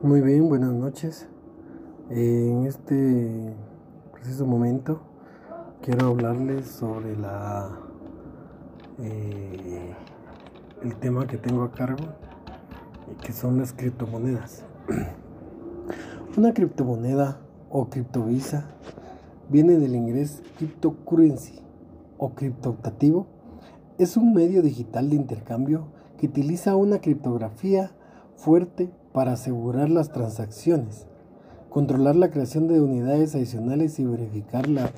Muy bien, buenas noches. En este preciso momento quiero hablarles sobre la eh, el tema que tengo a cargo, que son las criptomonedas. Una criptomoneda o criptovisa viene del inglés cryptocurrency o criptooptativo. Es un medio digital de intercambio que utiliza una criptografía fuerte para asegurar las transacciones, controlar la creación de unidades adicionales y verificar la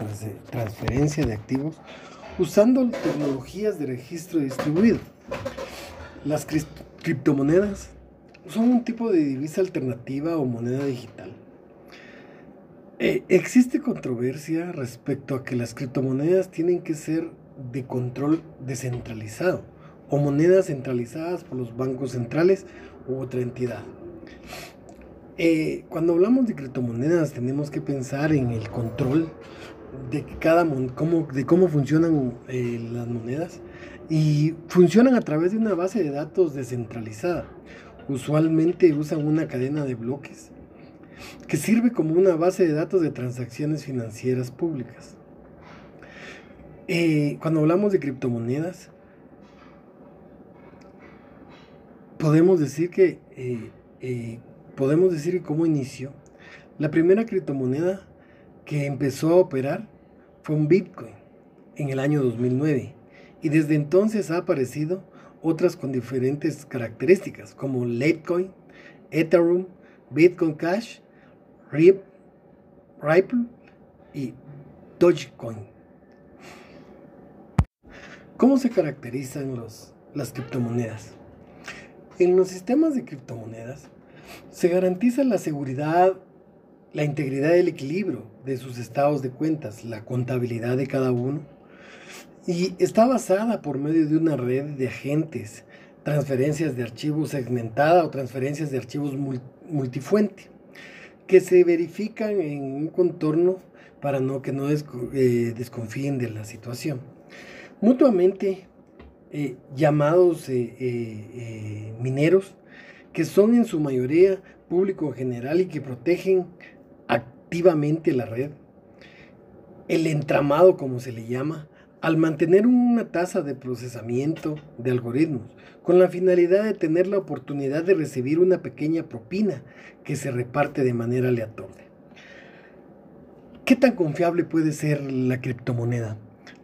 transferencia de activos usando tecnologías de registro distribuido. Las criptomonedas son un tipo de divisa alternativa o moneda digital. Eh, existe controversia respecto a que las criptomonedas tienen que ser de control descentralizado o monedas centralizadas por los bancos centrales u otra entidad. Eh, cuando hablamos de criptomonedas tenemos que pensar en el control de cada cómo, de cómo funcionan eh, las monedas y funcionan a través de una base de datos descentralizada. Usualmente usan una cadena de bloques que sirve como una base de datos de transacciones financieras públicas. Eh, cuando hablamos de criptomonedas, podemos decir que eh, eh, podemos decir que como inicio la primera criptomoneda que empezó a operar fue un Bitcoin en el año 2009 y desde entonces ha aparecido otras con diferentes características como Litecoin, Ethereum, Bitcoin Cash, Ripple y Dogecoin. ¿Cómo se caracterizan los, las criptomonedas? En los sistemas de criptomonedas se garantiza la seguridad, la integridad del equilibrio de sus estados de cuentas, la contabilidad de cada uno, y está basada por medio de una red de agentes, transferencias de archivos segmentada o transferencias de archivos multifuente, que se verifican en un contorno para no, que no eh, desconfíen de la situación. Mutuamente eh, llamados eh, eh, mineros, que son en su mayoría público general y que protegen activamente la red. El entramado, como se le llama, al mantener una tasa de procesamiento de algoritmos, con la finalidad de tener la oportunidad de recibir una pequeña propina que se reparte de manera aleatoria. ¿Qué tan confiable puede ser la criptomoneda?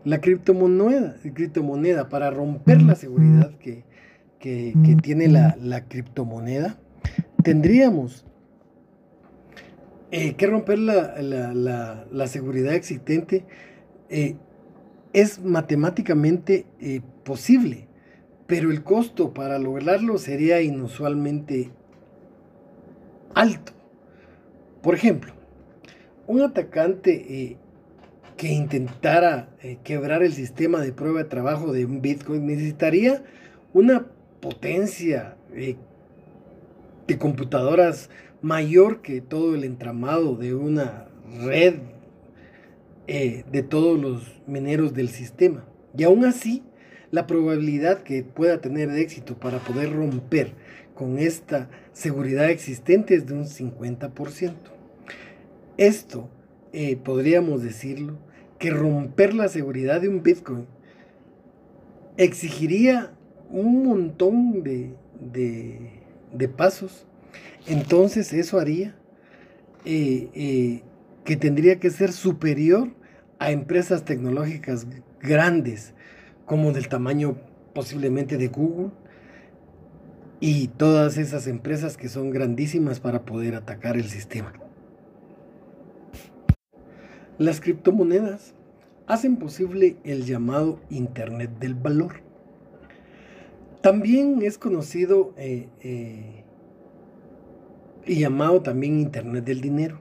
La criptomoneda, criptomoneda para romper la seguridad que, tiene la, criptomoneda, tendríamos eh, que romper la, seguridad existente. Eh, es matemáticamente eh, posible, pero el costo para lograrlo sería inusualmente alto. Por ejemplo, un atacante que intentara eh, quebrar el sistema de prueba de trabajo de un Bitcoin necesitaría una potencia eh, de computadoras mayor que todo el entramado de una red eh, de todos los mineros del sistema. Y aún así, la probabilidad que pueda tener de éxito para poder romper con esta seguridad existente es de un 50%. Esto, podríamos decirlo, que romper la seguridad de un Bitcoin exigiría un montón de, de, pasos. Entonces eso haría eh, eh, que tendría que ser superior a empresas tecnológicas grandes, como del tamaño posiblemente de Google, y todas esas empresas que son grandísimas para poder atacar el sistema. Las criptomonedas hacen posible el llamado Internet del Valor. También es conocido eh, eh, y llamado también Internet del Dinero.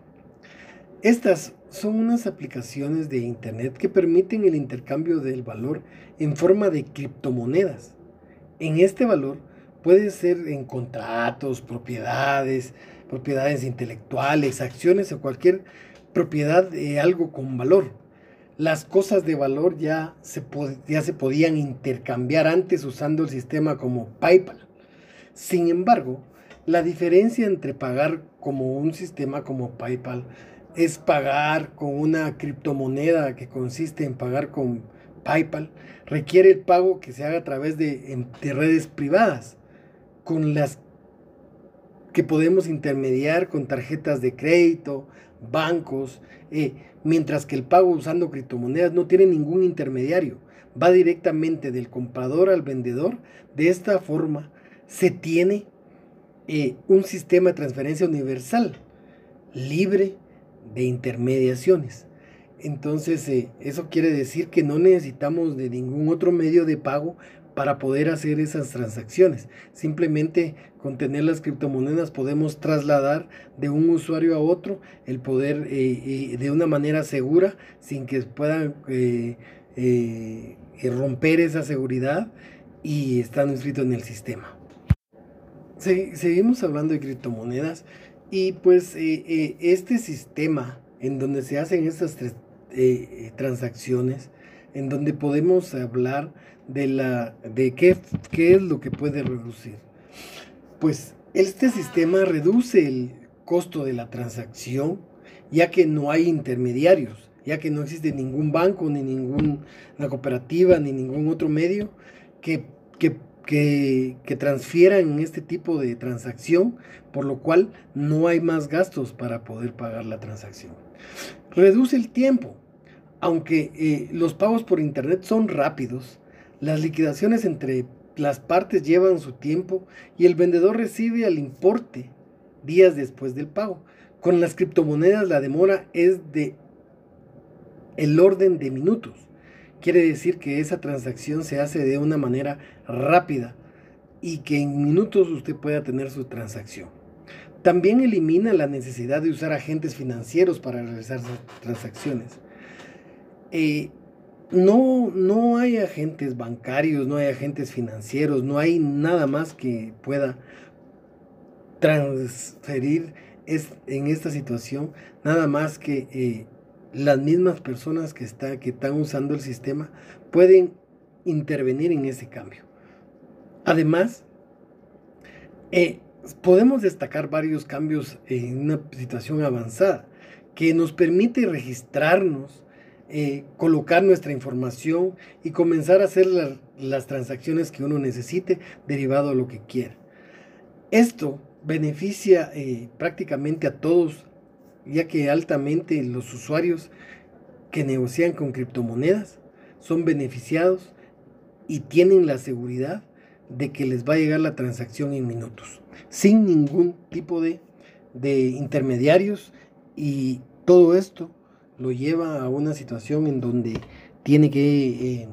Estas son unas aplicaciones de Internet que permiten el intercambio del valor en forma de criptomonedas. En este valor puede ser en contratos, propiedades, propiedades intelectuales, acciones o cualquier propiedad de algo con valor. Las cosas de valor ya se, ya se podían intercambiar antes usando el sistema como PayPal. Sin embargo, la diferencia entre pagar como un sistema como PayPal es pagar con una criptomoneda que consiste en pagar con PayPal, requiere el pago que se haga a través de, redes privadas, con las que podemos intermediar con tarjetas de crédito, bancos, eh, mientras que el pago usando criptomonedas no tiene ningún intermediario, va directamente del comprador al vendedor. De esta forma se tiene eh, un sistema de transferencia universal, libre de intermediaciones. Entonces, eh, eso quiere decir que no necesitamos de ningún otro medio de pago para poder hacer esas transacciones. Simplemente con tener las criptomonedas podemos trasladar de un usuario a otro el poder eh, de una manera segura sin que puedan romper esa seguridad y están inscritos en el sistema seguimos hablando de criptomonedas y pues eh, eh, este sistema en donde se hacen estas eh, transacciones, en donde podemos hablar de, la, de qué, qué es lo que puede reducir. Pues este sistema reduce el costo de la transacción, ya que no hay intermediarios, ya que no existe ningún banco, ni ninguna cooperativa, ni ningún otro medio que, que que, transfieran en este tipo de transacción, por lo cual no hay más gastos para poder pagar la transacción. Reduce el tiempo. Aunque eh, los pagos por internet son rápidos, las liquidaciones entre las partes llevan su tiempo y el vendedor recibe el importe días después del pago. Con las criptomonedas la demora es de el orden de minutos quiere decir que esa transacción se hace de una manera rápida y que en minutos usted pueda tener su transacción. También elimina la necesidad de usar agentes financieros para realizar transacciones. Eh, no, no hay agentes bancarios, no hay agentes financieros, no hay nada más que pueda transferir en esta situación, nada más que eh, las mismas personas que, está, que están usando el sistema pueden intervenir en ese cambio. Además, eh, podemos destacar varios cambios en una situación avanzada que nos permite registrarnos, eh, colocar nuestra información y comenzar a hacer las transacciones que uno necesite derivado a lo que quiera. Esto beneficia eh, prácticamente a todos ya que altamente los usuarios que negocian con criptomonedas son beneficiados y tienen la seguridad de que les va a llegar la transacción en minutos, sin ningún tipo de, intermediarios y todo esto lo lleva a una situación en donde tiene que, eh,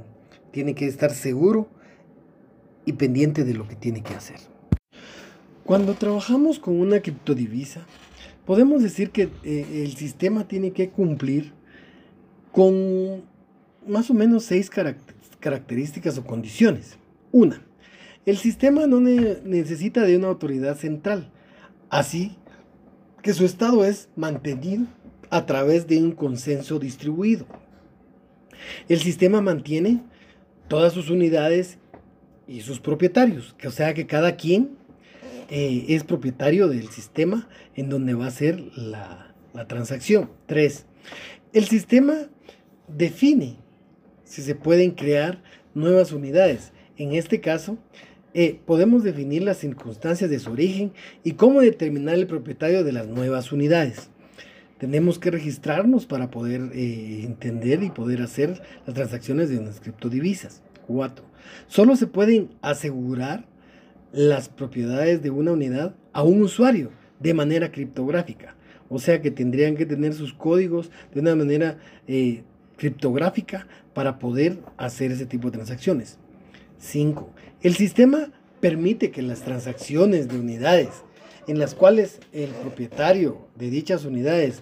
tiene que estar seguro y pendiente de lo que tiene que hacer. Cuando trabajamos con una criptodivisa, podemos decir que eh, el sistema tiene que cumplir con más o menos seis características o condiciones. Una, el sistema no necesita de una autoridad central, así que su estado es mantenido a través de un consenso distribuido. El sistema mantiene todas sus unidades y sus propietarios, o sea que cada quien eh, es propietario del sistema en donde va a ser la, transacción. Tres, el sistema define si se pueden crear nuevas unidades. En este caso, eh, podemos definir las circunstancias de su origen y cómo determinar el propietario de las nuevas unidades. Tenemos que registrarnos para poder eh, entender y poder hacer las transacciones de unas criptodivisas. Cuatro, solo se pueden asegurar las propiedades de una unidad a un usuario de manera criptográfica. O sea que tendrían que tener sus códigos de una manera eh, criptográfica para poder hacer ese tipo de transacciones. 5. El sistema permite que las transacciones de unidades en las cuales el propietario de dichas unidades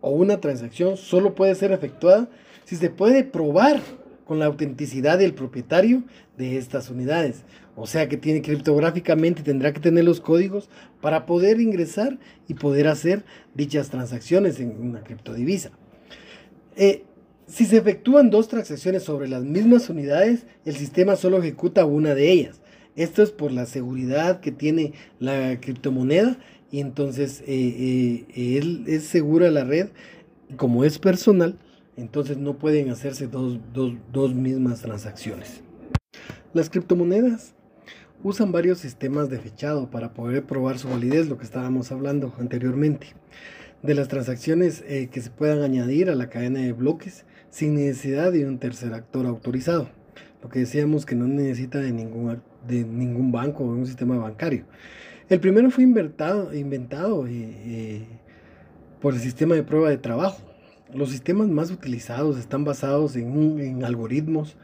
o una transacción solo puede ser efectuada si se puede probar con la autenticidad del propietario de estas unidades. O sea que tiene criptográficamente, tendrá que tener los códigos para poder ingresar y poder hacer dichas transacciones en una criptodivisa. Eh, si se efectúan dos transacciones sobre las mismas unidades, el sistema solo ejecuta una de ellas. Esto es por la seguridad que tiene la criptomoneda y entonces eh, eh, es segura la red, como es personal, entonces no pueden hacerse dos, dos mismas transacciones. Las criptomonedas usan varios sistemas de fechado para poder probar su validez, lo que estábamos hablando anteriormente, de las transacciones eh, que se puedan añadir a la cadena de bloques sin necesidad de un tercer actor autorizado. Lo que decíamos que no necesita de ningún, de ningún banco o un sistema bancario. El primero fue inventado, inventado eh, eh, por el sistema de prueba de trabajo. Los sistemas más utilizados están basados en, en algoritmos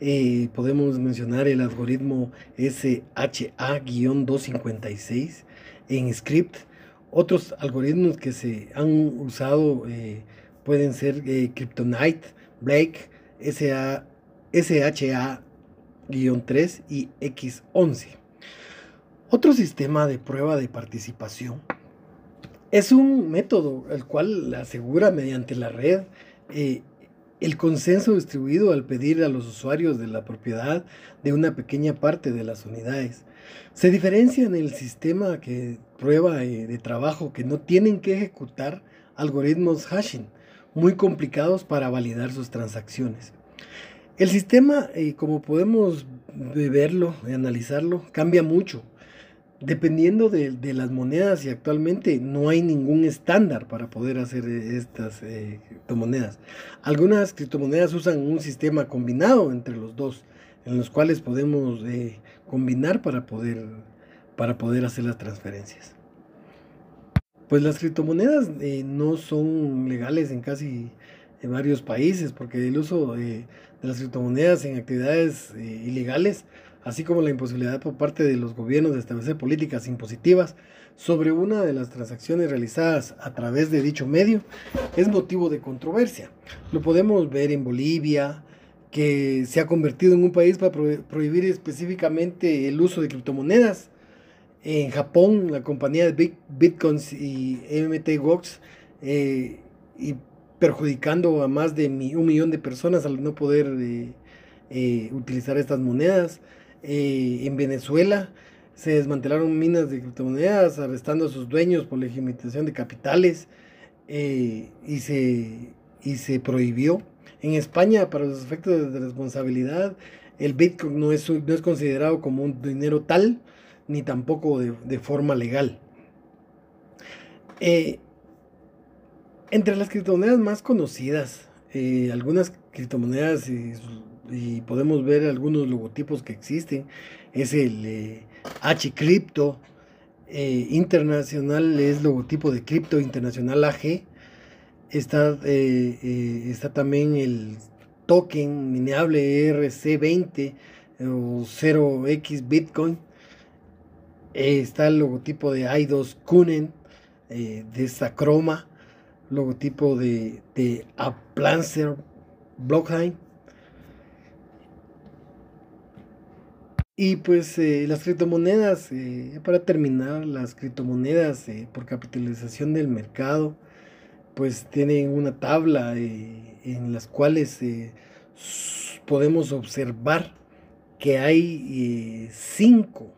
eh, podemos mencionar el algoritmo SHA-256 en script. Otros algoritmos que se han usado pueden ser Kryptonite, Blake, SHA-3 y X11. Otro sistema de prueba de participación es un método el cual asegura mediante la red el consenso distribuido al pedir a los usuarios de la propiedad de una pequeña parte de las unidades. Se diferencia en el sistema que prueba eh, de trabajo que no tienen que ejecutar algoritmos hashing muy complicados para validar sus transacciones. El sistema, eh, como podemos verlo y analizarlo, cambia mucho dependiendo de, las monedas y actualmente no hay ningún estándar para poder hacer estas eh, criptomonedas. Algunas criptomonedas usan un sistema combinado entre los dos, en los cuales podemos eh, combinar para poder, para poder hacer las transferencias. Pues las criptomonedas eh, no son legales en casi en varios países porque el uso de las criptomonedas en actividades ilegales así como la imposibilidad por parte de los gobiernos de establecer políticas impositivas sobre una de las transacciones realizadas a través de dicho medio, es motivo de controversia. Lo podemos ver en Bolivia, que se ha convertido en un país para prohibir específicamente el uso de criptomonedas. En Japón, la compañía de Bitcoins y MTGOX, eh, y perjudicando a más de un millón de personas al no poder eh, eh, utilizar estas monedas. Eh, en Venezuela se desmantelaron minas de criptomonedas, arrestando a sus dueños por legitimación de capitales y, se, y se prohibió. En España, para los efectos de responsabilidad, el Bitcoin no es, no es considerado como un dinero tal, ni tampoco de, forma legal. Entre las criptomonedas más conocidas, algunas criptomonedas y y podemos ver algunos logotipos que existen. Es el eh, H Crypto eh, Internacional, es logotipo de Crypto Internacional AG. Está, eh, está también el token mineable ERC20 o 0x Bitcoin. está el logotipo de i2 Kunen de Sacroma, logotipo de, de Aplancer Blockchain Y pues eh, las criptomonedas, eh, para terminar, las criptomonedas eh, por capitalización del mercado, pues tienen una tabla en las cuales podemos observar que hay cinco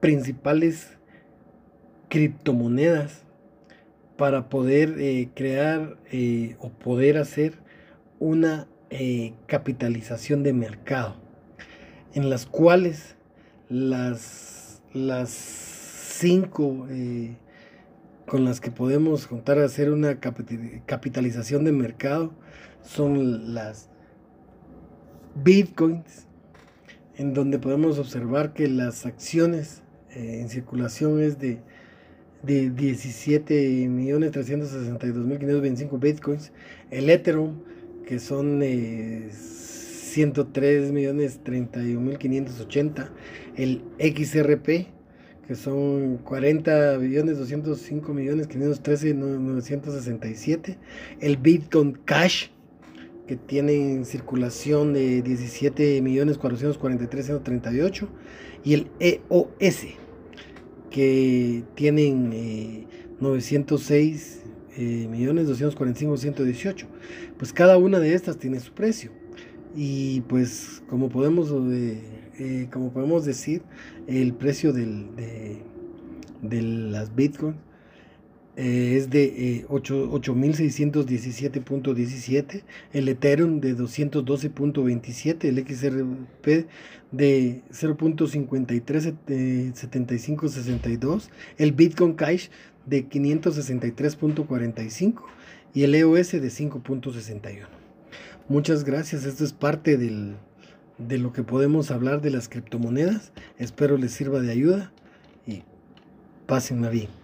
principales criptomonedas para poder crear o poder hacer una capitalización de mercado en las cuales las, las cinco eh, con las que podemos contar a hacer una capitalización de mercado son las bitcoins, en donde podemos observar que las acciones eh, en circulación es de, de 17.362.525 bitcoins, el Ethereum, que son eh, 103 millones 31 mil 580, el XRP que son 40 billones 205 millones 513 967, el Bitcoin Cash que tiene en circulación de 17 millones 443 138 y el EOS que tienen 906 eh, eh, millones 245 118 pues cada una de estas tiene su precio. Y pues como podemos eh, eh, como podemos decir, el precio del, de, de las Bitcoin eh, es de 8.617.17, eh, el Ethereum de 212.27, el XRP de 0.537562, el Bitcoin Cash de 563.45 y el EOS de 5.61. Muchas gracias, esto es parte del, de lo que podemos hablar de las criptomonedas. Espero les sirva de ayuda y pasen bien.